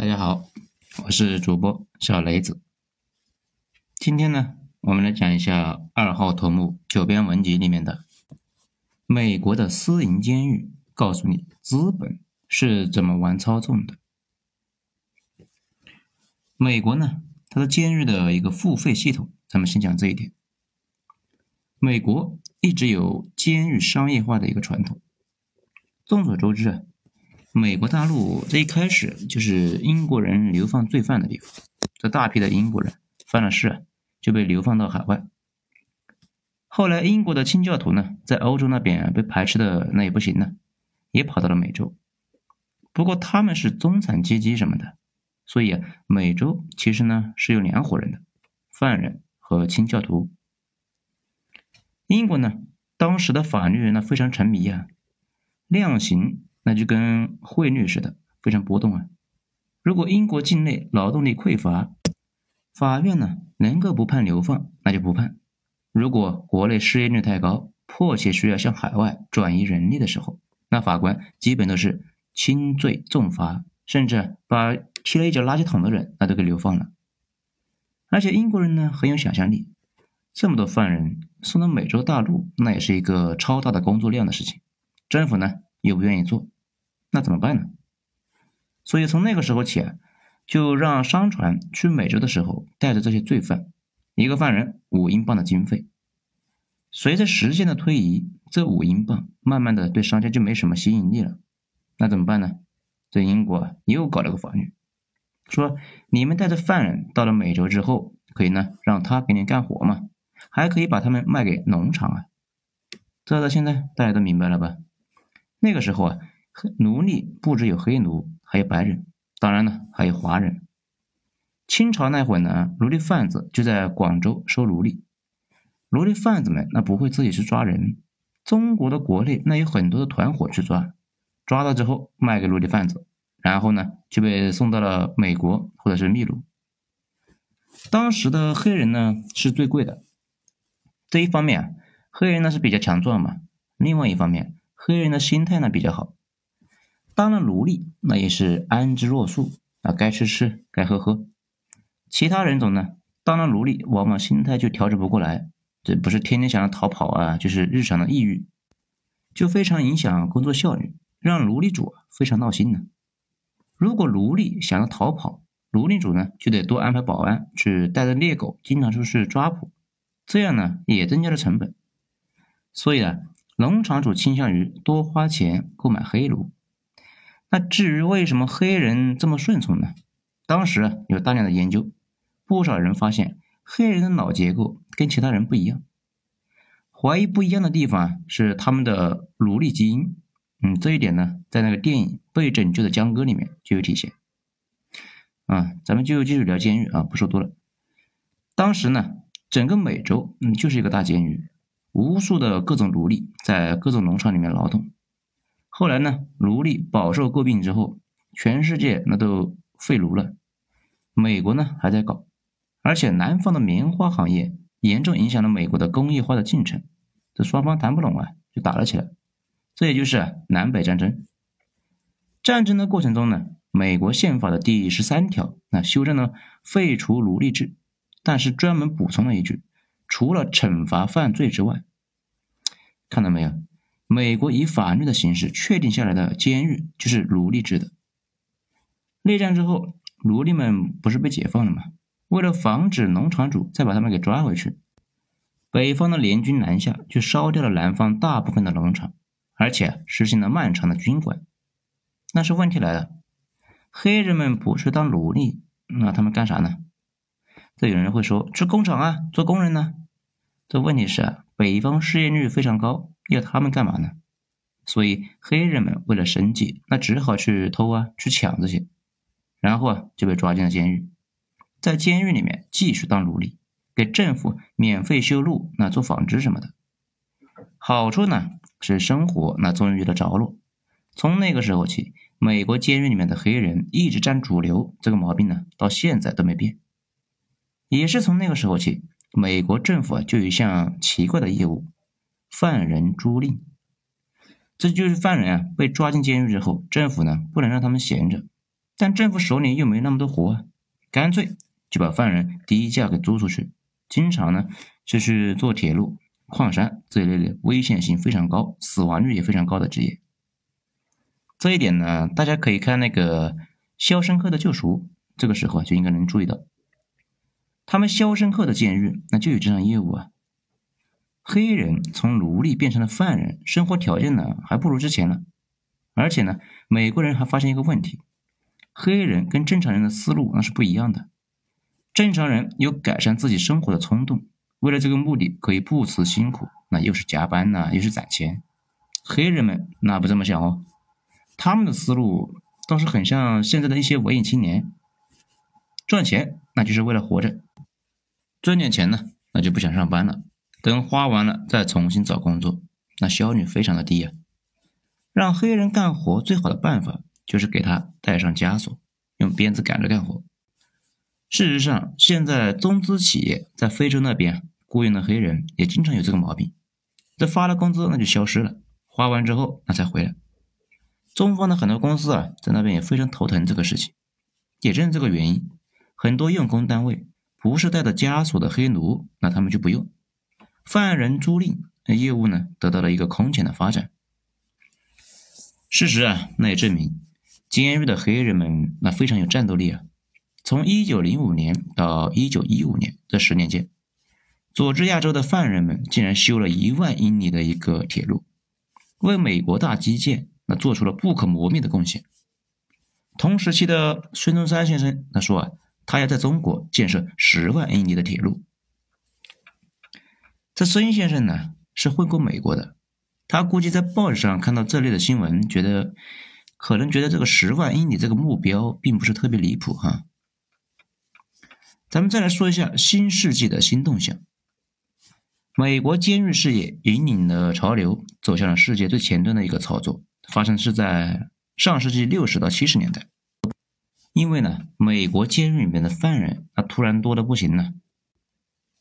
大家好，我是主播小雷子。今天呢，我们来讲一下二号头目九编文集里面的美国的私营监狱，告诉你资本是怎么玩操纵的。美国呢，它的监狱的一个付费系统，咱们先讲这一点。美国一直有监狱商业化的一个传统。众所周知啊。美国大陆这一开始就是英国人流放罪犯的地方，这大批的英国人犯了事就被流放到海外。后来英国的清教徒呢，在欧洲那边被排斥的那也不行了，也跑到了美洲。不过他们是中产阶级什么的，所以啊，美洲其实呢是有两伙人的，犯人和清教徒。英国呢，当时的法律呢非常沉迷啊，量刑。那就跟汇率似的，非常波动啊。如果英国境内劳动力匮乏，法院呢能够不判流放，那就不判；如果国内失业率太高，迫切需要向海外转移人力的时候，那法官基本都是轻罪重罚，甚至把踢了一脚垃圾桶的人那都给流放了。而且英国人呢很有想象力，这么多犯人送到美洲大陆，那也是一个超大的工作量的事情，政府呢又不愿意做。那怎么办呢？所以从那个时候起啊，就让商船去美洲的时候带着这些罪犯，一个犯人五英镑的经费。随着时间的推移，这五英镑慢慢的对商家就没什么吸引力了。那怎么办呢？这英国又搞了个法律，说你们带着犯人到了美洲之后，可以呢让他给你干活嘛，还可以把他们卖给农场啊。这到现在大家都明白了吧？那个时候啊。奴隶不只有黑奴，还有白人，当然了，还有华人。清朝那会儿呢，奴隶贩子就在广州收奴隶。奴隶贩子们那不会自己去抓人，中国的国内那有很多的团伙去抓，抓到之后卖给奴隶贩子，然后呢就被送到了美国或者是秘鲁。当时的黑人呢是最贵的，这一方面啊，黑人呢是比较强壮嘛，另外一方面，黑人的心态呢比较好。当了奴隶，那也是安之若素啊，该吃吃，该喝喝。其他人种呢，当了奴隶，往往心态就调整不过来，这不是天天想着逃跑啊，就是日常的抑郁，就非常影响工作效率，让奴隶主非常闹心呢。如果奴隶想要逃跑，奴隶主呢就得多安排保安去带着猎狗，经常出去抓捕，这样呢也增加了成本。所以啊，农场主倾向于多花钱购买黑奴。那至于为什么黑人这么顺从呢？当时有大量的研究，不少人发现黑人的脑结构跟其他人不一样。怀疑不一样的地方是他们的奴隶基因。嗯，这一点呢，在那个电影《被拯救的江哥》里面就有体现。啊，咱们就继续聊监狱啊，不说多了。当时呢，整个美洲嗯就是一个大监狱，无数的各种奴隶在各种农场里面劳动。后来呢，奴隶饱受诟病之后，全世界那都废奴了。美国呢还在搞，而且南方的棉花行业严重影响了美国的工业化的进程。这双方谈不拢啊，就打了起来。这也就是南北战争。战争的过程中呢，美国宪法的第十三条那修正了废除奴隶制，但是专门补充了一句：除了惩罚犯罪之外，看到没有？美国以法律的形式确定下来的监狱就是奴隶制的。内战之后，奴隶们不是被解放了吗？为了防止农场主再把他们给抓回去，北方的联军南下，就烧掉了南方大部分的农场，而且实行了漫长的军管。那是问题来了，黑人们不是当奴隶，那他们干啥呢？这有人会说去工厂啊，做工人呢？这问题是啊，北方失业率非常高。要他们干嘛呢？所以黑人们为了生计，那只好去偷啊，去抢这些，然后啊就被抓进了监狱，在监狱里面继续当奴隶，给政府免费修路，那做纺织什么的。好处呢是生活那终于有了着落。从那个时候起，美国监狱里面的黑人一直占主流，这个毛病呢到现在都没变。也是从那个时候起，美国政府啊就有一项奇怪的业务。犯人租赁，这就是犯人啊被抓进监狱之后，政府呢不能让他们闲着，但政府手里又没那么多活，干脆就把犯人低价给租出去，经常呢就去做铁路、矿山这一类的危险性非常高、死亡率也非常高的职业。这一点呢，大家可以看那个《肖申克的救赎》，这个时候就应该能注意到，他们肖申克的监狱那就有这项业务啊。黑人从奴隶变成了犯人，生活条件呢还不如之前了，而且呢，美国人还发现一个问题。黑人跟正常人的思路那是不一样的。正常人有改善自己生活的冲动，为了这个目的可以不辞辛苦，那又是加班呐，又是攒钱。黑人们那不这么想哦，他们的思路倒是很像现在的一些文艺青年，赚钱那就是为了活着，赚点钱呢，那就不想上班了，等花完了再重新找工作，那效率非常的低呀。让黑人干活最好的办法。就是给他带上枷锁，用鞭子赶着干活。事实上，现在中资企业在非洲那边雇佣的黑人也经常有这个毛病，这发了工资那就消失了，花完之后那才回来。中方的很多公司啊，在那边也非常头疼这个事情。也正是这个原因，很多用工单位不是带着枷锁的黑奴，那他们就不用。犯人租赁业务呢，得到了一个空前的发展。事实啊，那也证明。监狱的黑人们那非常有战斗力啊！从一九零五年到一九一五年这十年间，佐治亚州的犯人们竟然修了一万英里的一个铁路，为美国大基建那做出了不可磨灭的贡献。同时期的孙中山先生他说啊，他要在中国建设十万英里的铁路。这孙先生呢是混过美国的，他估计在报纸上看到这类的新闻，觉得。可能觉得这个十万英里这个目标并不是特别离谱哈。咱们再来说一下新世纪的新动向。美国监狱事业引领了潮流，走向了世界最前端的一个操作，发生是在上世纪六十到七十年代。因为呢，美国监狱里面的犯人那突然多的不行了。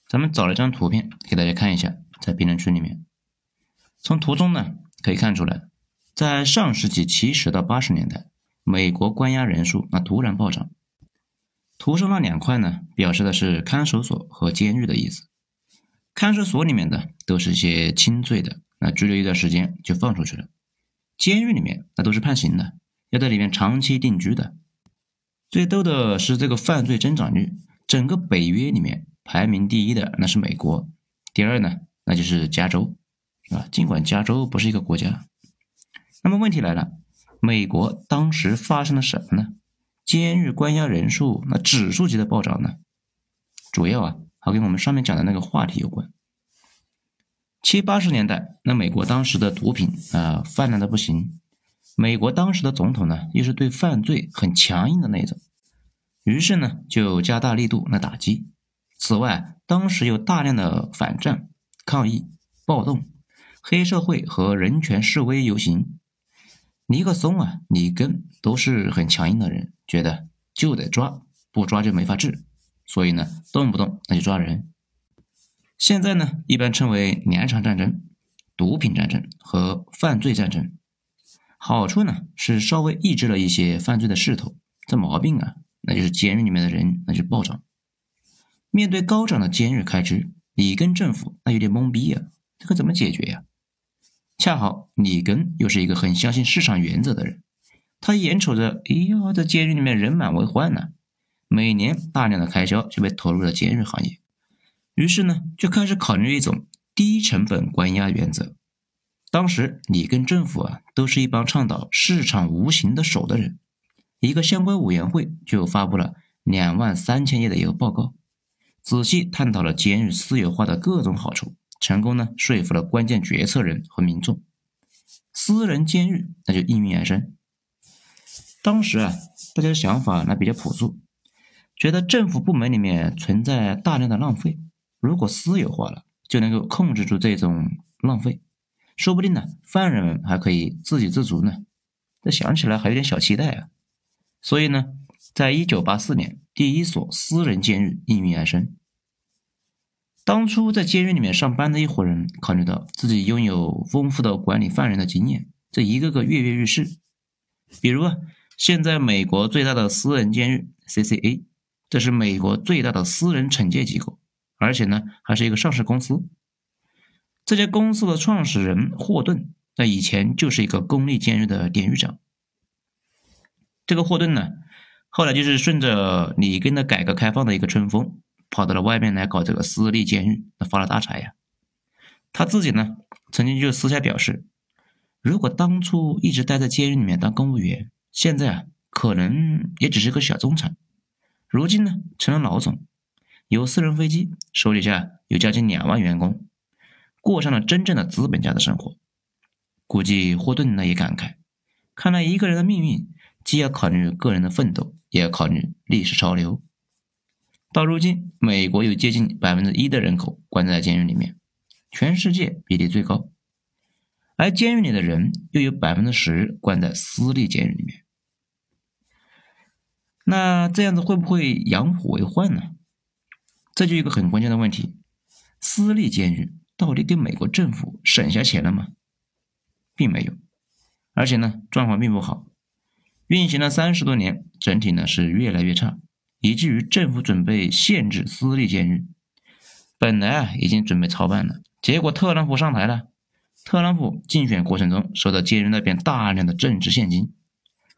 咱们找了一张图片给大家看一下，在评论区里面，从图中呢可以看出来。在上世纪七十到八十年代，美国关押人数那突然暴涨。图上那两块呢，表示的是看守所和监狱的意思。看守所里面的都是一些轻罪的，那拘留一段时间就放出去了。监狱里面那都是判刑的，要在里面长期定居的。最逗的是这个犯罪增长率，整个北约里面排名第一的那是美国，第二呢那就是加州，啊，尽管加州不是一个国家。那么问题来了，美国当时发生了什么呢？监狱关押人数那指数级的暴涨呢？主要啊，还跟我们上面讲的那个话题有关。七八十年代，那美国当时的毒品啊泛滥的不行，美国当时的总统呢又是对犯罪很强硬的那种，于是呢就加大力度来打击。此外，当时有大量的反战、抗议、暴动、黑社会和人权示威游行。尼克松啊，里根都是很强硬的人，觉得就得抓，不抓就没法治，所以呢，动不动那就抓人。现在呢，一般称为两场战争：毒品战争和犯罪战争。好处呢是稍微抑制了一些犯罪的势头，这毛病啊，那就是监狱里面的人那就暴涨。面对高涨的监狱开支，里根政府那有点懵逼呀，这可怎么解决呀？恰好里根又是一个很相信市场原则的人，他眼瞅着，哎呀，这监狱里面人满为患呢，每年大量的开销就被投入了监狱行业，于是呢，就开始考虑一种低成本关押原则。当时里根政府啊，都是一帮倡导市场无形的手的人，一个相关委员会就发布了两万三千页的一个报告，仔细探讨了监狱私有化的各种好处。成功呢，说服了关键决策人和民众，私人监狱那就应运而生。当时啊，大家的想法那比较朴素，觉得政府部门里面存在大量的浪费，如果私有化了，就能够控制住这种浪费，说不定呢，犯人们还可以自给自足呢。这想起来还有点小期待啊。所以呢，在一九八四年，第一所私人监狱应运而生。当初在监狱里面上班的一伙人，考虑到自己拥有丰富的管理犯人的经验，这一个个跃跃欲试。比如啊，现在美国最大的私人监狱 CCA，这是美国最大的私人惩戒机构，而且呢还是一个上市公司。这家公司的创始人霍顿，那以前就是一个公立监狱的典狱长。这个霍顿呢，后来就是顺着里根的改革开放的一个春风，跑到了外面来搞这个私立监狱，那发了大财呀。他自己呢，曾经就私下表示，如果当初一直待在监狱里面当公务员。现在啊，可能也只是个小中产，如今呢成了老总，有私人飞机，手底下有将近两万员工，过上了真正的资本家的生活。估计霍顿呢也感慨，看来一个人的命运，既要考虑个人的奋斗，也要考虑历史潮流。到如今，美国有接近百分之一的人口关在监狱里面，全世界比例最高。而监狱里的人又有百分之十关在私立监狱里面，那这样子会不会养虎为患呢？这就一个很关键的问题：私立监狱到底给美国政府省下钱了吗？并没有，而且呢状况并不好，运行了三十多年，整体呢是越来越差，以至于政府准备限制私立监狱。本来啊已经准备操办了，结果特朗普上台了。特朗普竞选过程中收到监狱那边大量的政治现金，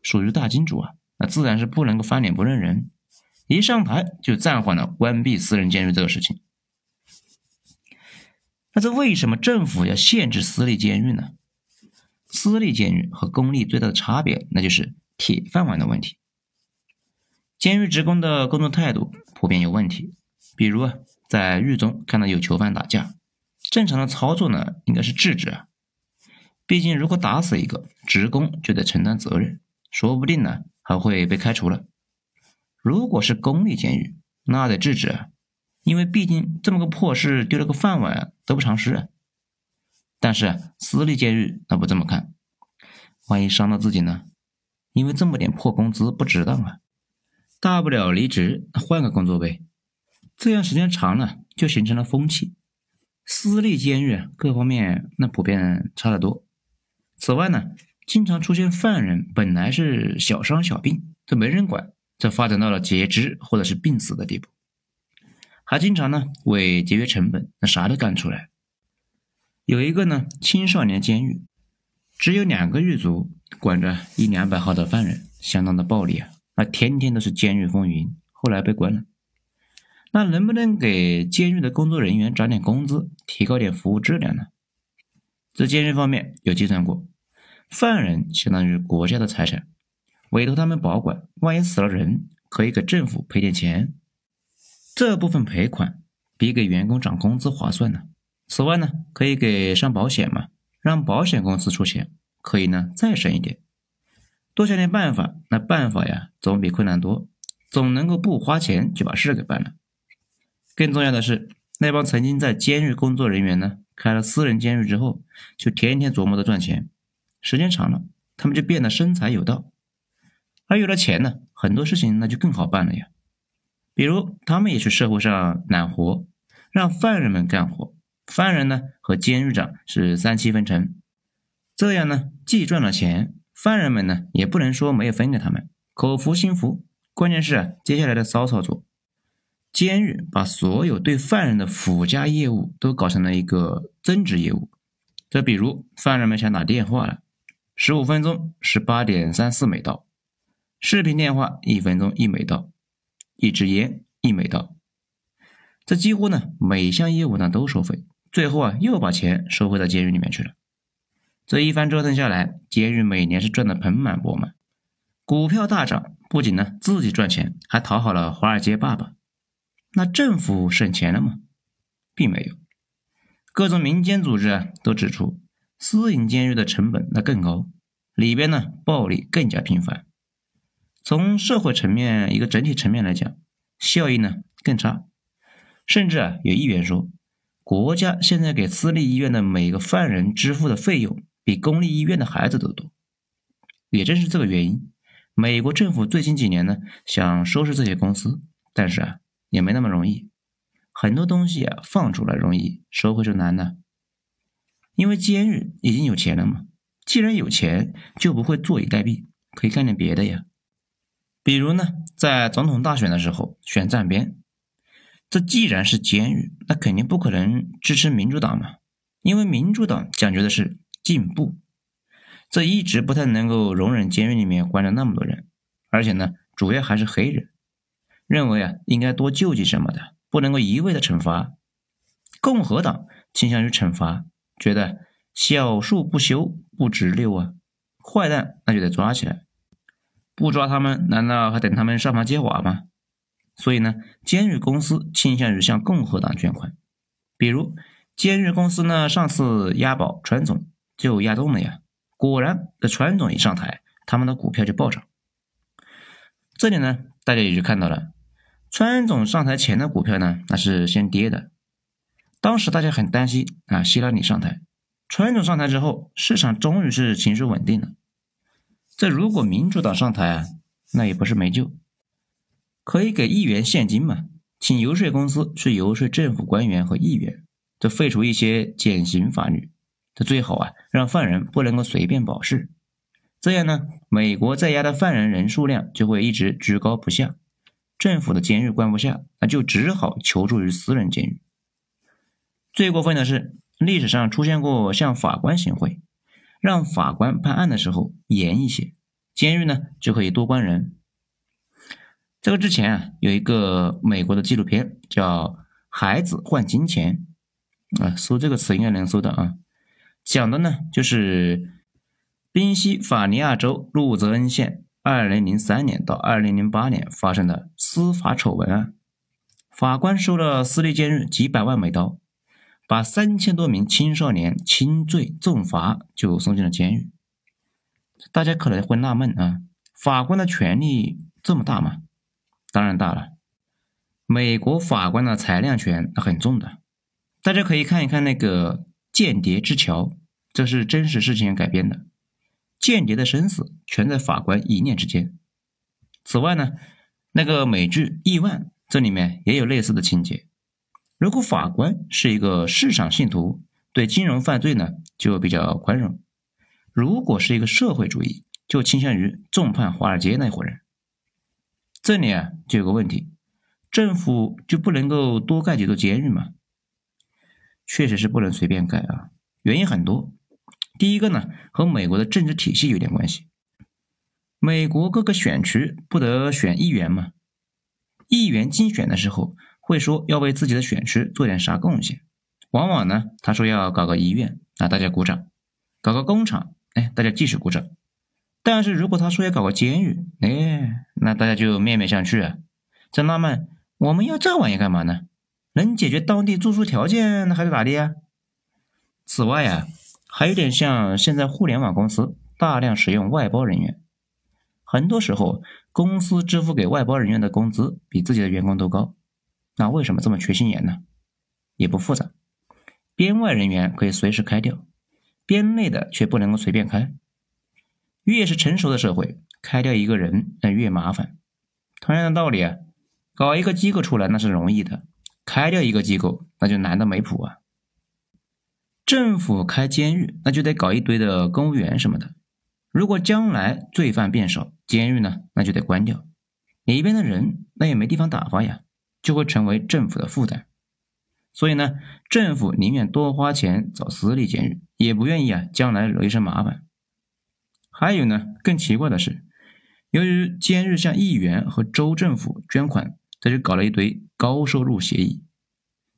属于大金主啊，那自然是不能够翻脸不认人。一上台就暂缓了关闭私人监狱这个事情。那这为什么政府要限制私立监狱呢？私立监狱和公立最大的差别，那就是铁饭碗的问题。监狱职工的工作态度普遍有问题，比如啊，在狱中看到有囚犯打架。正常的操作呢，应该是制止啊。毕竟，如果打死一个职工，就得承担责任，说不定呢还会被开除了。如果是公立监狱，那得制止啊，因为毕竟这么个破事，丢了个饭碗得不偿失。但是私立监狱那不这么看，万一伤到自己呢？因为这么点破工资不值当啊，大不了离职换个工作呗。这样时间长了，就形成了风气。私立监狱各方面那普遍差得多。此外呢，经常出现犯人本来是小伤小病，这没人管，这发展到了截肢或者是病死的地步。还经常呢为节约成本，那啥都干出来。有一个呢青少年监狱，只有两个狱卒管着一两百号的犯人，相当的暴力啊，那天天都是监狱风云。后来被关了。那能不能给监狱的工作人员涨点工资，提高点服务质量呢？在监狱方面有计算过，犯人相当于国家的财产，委托他们保管，万一死了人，可以给政府赔点钱。这部分赔款比给员工涨工资划算呢。此外呢，可以给上保险嘛，让保险公司出钱，可以呢再省一点。多想点办法，那办法呀总比困难多，总能够不花钱就把事给办了。更重要的是，那帮曾经在监狱工作人员呢，开了私人监狱之后，就天天琢磨着赚钱。时间长了，他们就变得生财有道。而有了钱呢，很多事情那就更好办了呀。比如，他们也去社会上揽活，让犯人们干活，犯人呢和监狱长是三七分成。这样呢，既赚了钱，犯人们呢也不能说没有分给他们，口服心服。关键是啊，接下来的骚操作。监狱把所有对犯人的附加业务都搞成了一个增值业务。这比如，犯人们想打电话了，十五分钟是八点三四美刀；视频电话一分钟一美刀；一支烟一美刀。这几乎呢每项业务呢都收费，最后啊又把钱收回到监狱里面去了。这一番折腾下来，监狱每年是赚得盆满钵满，股票大涨，不仅呢自己赚钱，还讨好了华尔街爸爸。那政府省钱了吗？并没有，各种民间组织啊都指出，私营监狱的成本那更高，里边呢暴力更加频繁。从社会层面一个整体层面来讲，效益呢更差。甚至啊有议员说，国家现在给私立医院的每个犯人支付的费用，比公立医院的孩子都多。也正是这个原因，美国政府最近几年呢想收拾这些公司，但是啊。也没那么容易，很多东西啊放出来容易，收回就难呢。因为监狱已经有钱了嘛，既然有钱，就不会坐以待毙，可以干点别的呀。比如呢，在总统大选的时候选站边，这既然是监狱，那肯定不可能支持民主党嘛，因为民主党讲究的是进步，这一直不太能够容忍监狱里面关着那么多人，而且呢，主要还是黑人，认为啊应该多救济什么的，不能够一味的惩罚。共和党倾向于惩罚，觉得小树不修不直溜啊，坏蛋那就得抓起来。不抓他们，难道还等他们上房揭瓦吗？所以呢，监狱公司倾向于向共和党捐款。比如，监狱公司呢，上次押宝川总就押中了呀。果然，这川总一上台，他们的股票就暴涨。这里呢，大家也就看到了，川总上台前的股票呢，那是先跌的。当时大家很担心啊，希拉里上台，川总上台之后，市场终于是情绪稳定了。这如果民主党上台啊，那也不是没救，可以给议员现金嘛，请游说公司去游说政府官员和议员，这废除一些减刑法律，这最好啊，让犯人不能够随便保释，这样呢，美国在押的犯人人数量就会一直居高不下，政府的监狱关不下，那就只好求助于私人监狱。最过分的是，历史上出现过向法官行贿。让法官判案的时候严一些，监狱呢就可以多关人。这个之前啊，有一个美国的纪录片叫《孩子换金钱》，啊，搜这个词应该能搜到啊。讲的呢就是宾夕法尼亚州路泽恩县2003年到2008年发生的司法丑闻案，法官收了私立监狱几百万美刀。把三千多名青少年轻罪重罚就送进了监狱。大家可能会纳闷啊，法官的权力这么大吗？当然大了。美国法官的裁量权很重的。大家可以看一看那个《间谍之桥》，这是真实事情改编的。间谍的生死全在法官一念之间。此外呢，那个美剧《亿万》这里面也有类似的情节。如果法官是一个市场信徒，对金融犯罪呢就比较宽容；如果是一个社会主义，就倾向于重判华尔街那伙人。这里啊就有个问题：政府就不能够多盖几座监狱吗？确实是不能随便盖啊，原因很多。第一个呢，和美国的政治体系有点关系。美国各个选区不得选议员吗？议员竞选的时候。会说要为自己的选区做点啥贡献，往往呢，他说要搞个医院，啊，大家鼓掌；搞个工厂，哎，大家继续鼓掌。但是如果他说要搞个监狱，哎，那大家就面面相觑啊，在纳闷我们要这玩意干嘛呢？能解决当地住宿条件，还是咋的呀？此外呀，还有点像现在互联网公司大量使用外包人员，很多时候公司支付给外包人员的工资比自己的员工都高。那为什么这么缺心眼呢？也不复杂，编外人员可以随时开掉，编内的却不能够随便开。越是成熟的社会，开掉一个人那越麻烦。同样的道理啊，搞一个机构出来那是容易的，开掉一个机构那就难的没谱啊。政府开监狱，那就得搞一堆的公务员什么的。如果将来罪犯变少，监狱呢那就得关掉，里边的人那也没地方打发呀。就会成为政府的负担，所以呢，政府宁愿多花钱找私立监狱，也不愿意啊将来惹一身麻烦。还有呢，更奇怪的是，由于监狱向议员和州政府捐款，这就搞了一堆高收入协议，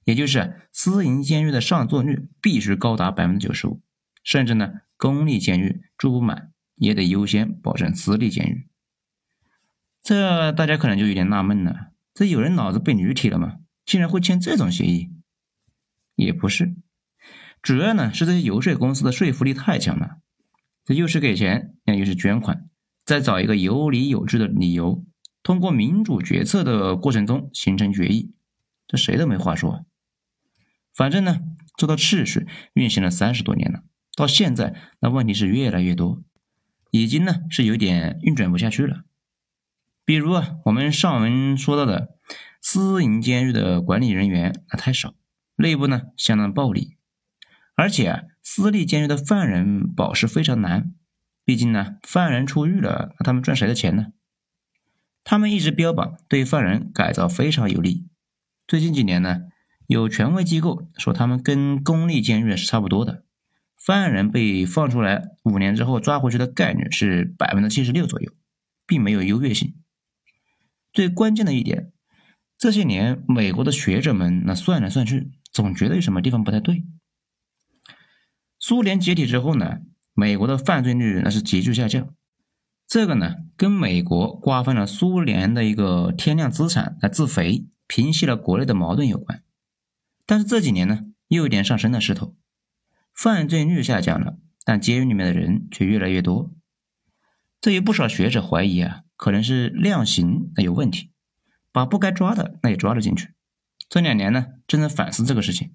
也就是私营监狱的上座率必须高达百分之九十五，甚至呢，公立监狱住不满也得优先保证私立监狱。这大家可能就有点纳闷了。这有人脑子被驴踢了吗？竟然会签这种协议？也不是，主要呢是这些游说公司的说服力太强了。这又是给钱，那又是捐款，再找一个有理有据的理由，通过民主决策的过程中形成决议，这谁都没话说。反正呢，这套秩序运行了三十多年了，到现在那问题是越来越多，已经呢是有点运转不下去了。比如啊，我们上文说到的私营监狱的管理人员那太少，内部呢相当暴力，而且啊，私立监狱的犯人保释非常难，毕竟呢，犯人出狱了，那他们赚谁的钱呢？他们一直标榜对犯人改造非常有利。最近几年呢，有权威机构说他们跟公立监狱是差不多的，犯人被放出来五年之后抓回去的概率是百分之七十六左右，并没有优越性。最关键的一点，这些年美国的学者们那算来算去，总觉得有什么地方不太对。苏联解体之后呢，美国的犯罪率那是急剧下降。这个呢，跟美国瓜分了苏联的一个天量资产来自肥，平息了国内的矛盾有关。但是这几年呢，又有点上升的势头，犯罪率下降了，但监狱里面的人却越来越多。这有不少学者怀疑啊，可能是量刑那有问题，把不该抓的那也抓了进去。这两年呢，正在反思这个事情，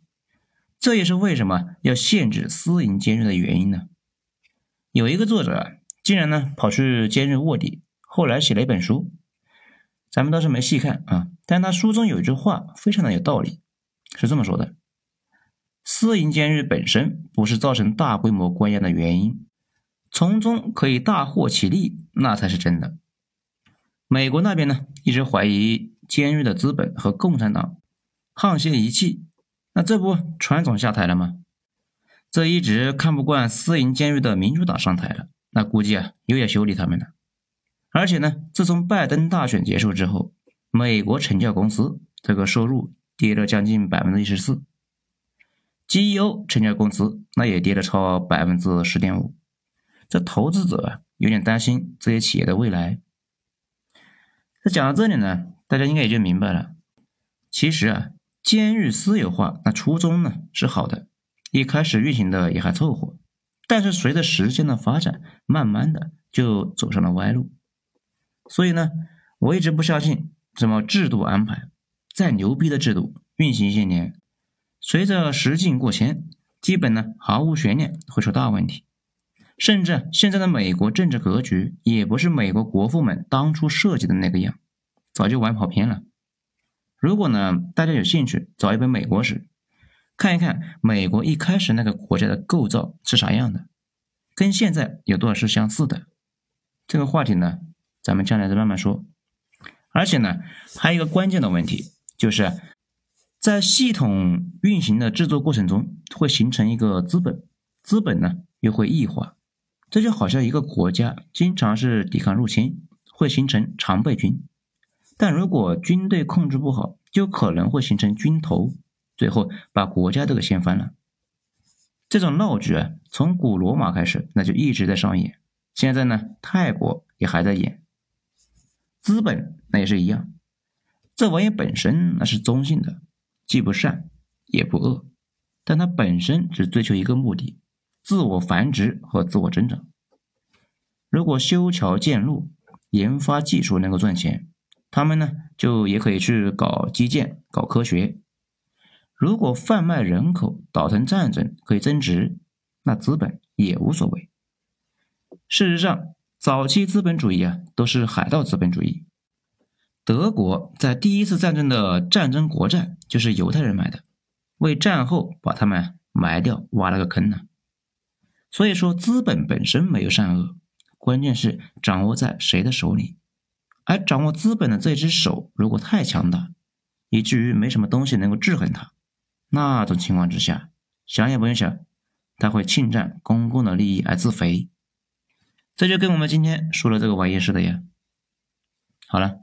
这也是为什么要限制私营监狱的原因呢？有一个作者。竟然呢跑去监狱卧底，后来写了一本书，咱们倒是没细看啊。但他书中有一句话非常的有道理，是这么说的：私营监狱本身不是造成大规模关押的原因，从中可以大获其利，那才是真的。美国那边呢一直怀疑监狱的资本和共产党沆瀣一气，那这不川总下台了吗？这一直看不惯私营监狱的民主党上台了。那估计啊，又要修理他们了。而且呢，自从拜登大选结束之后，美国成教公司这个收入跌了将近百分之一十四，GEO 成教公司那也跌了超百分之十点五。这投资者啊，有点担心这些企业的未来。那讲到这里呢，大家应该也就明白了。其实啊，监狱私有化那初衷呢是好的，一开始运行的也还凑合。但是随着时间的发展，慢慢的就走上了歪路。所以呢，我一直不相信什么制度安排，再牛逼的制度运行一些年，随着时境过迁，基本呢毫无悬念会出大问题。甚至现在的美国政治格局也不是美国国父们当初设计的那个样，早就玩跑偏了。如果呢大家有兴趣找一本美国史。看一看美国一开始那个国家的构造是啥样的，跟现在有多少是相似的？这个话题呢，咱们将来再慢慢说。而且呢，还有一个关键的问题，就是在系统运行的制作过程中，会形成一个资本，资本呢又会异化。这就好像一个国家经常是抵抗入侵，会形成常备军，但如果军队控制不好，就可能会形成军头。最后把国家都给掀翻了。这种闹剧啊，从古罗马开始，那就一直在上演。现在呢，泰国也还在演。资本那也是一样，这玩意本身那是中性的，既不善也不恶，但它本身只追求一个目的：自我繁殖和自我增长。如果修桥建路、研发技术能够赚钱，他们呢就也可以去搞基建、搞科学。如果贩卖人口、倒腾战争可以增值，那资本也无所谓。事实上，早期资本主义啊都是海盗资本主义。德国在第一次战争的战争国债就是犹太人买的，为战后把他们埋掉挖了个坑呢。所以说，资本本身没有善恶，关键是掌握在谁的手里。而掌握资本的这只手如果太强大，以至于没什么东西能够制衡它。那种情况之下，想也不用想，他会侵占公共的利益而自肥，这就跟我们今天说的这个玩意似的呀。好了，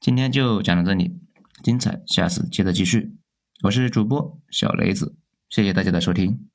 今天就讲到这里，精彩下次接着继续。我是主播小雷子，谢谢大家的收听。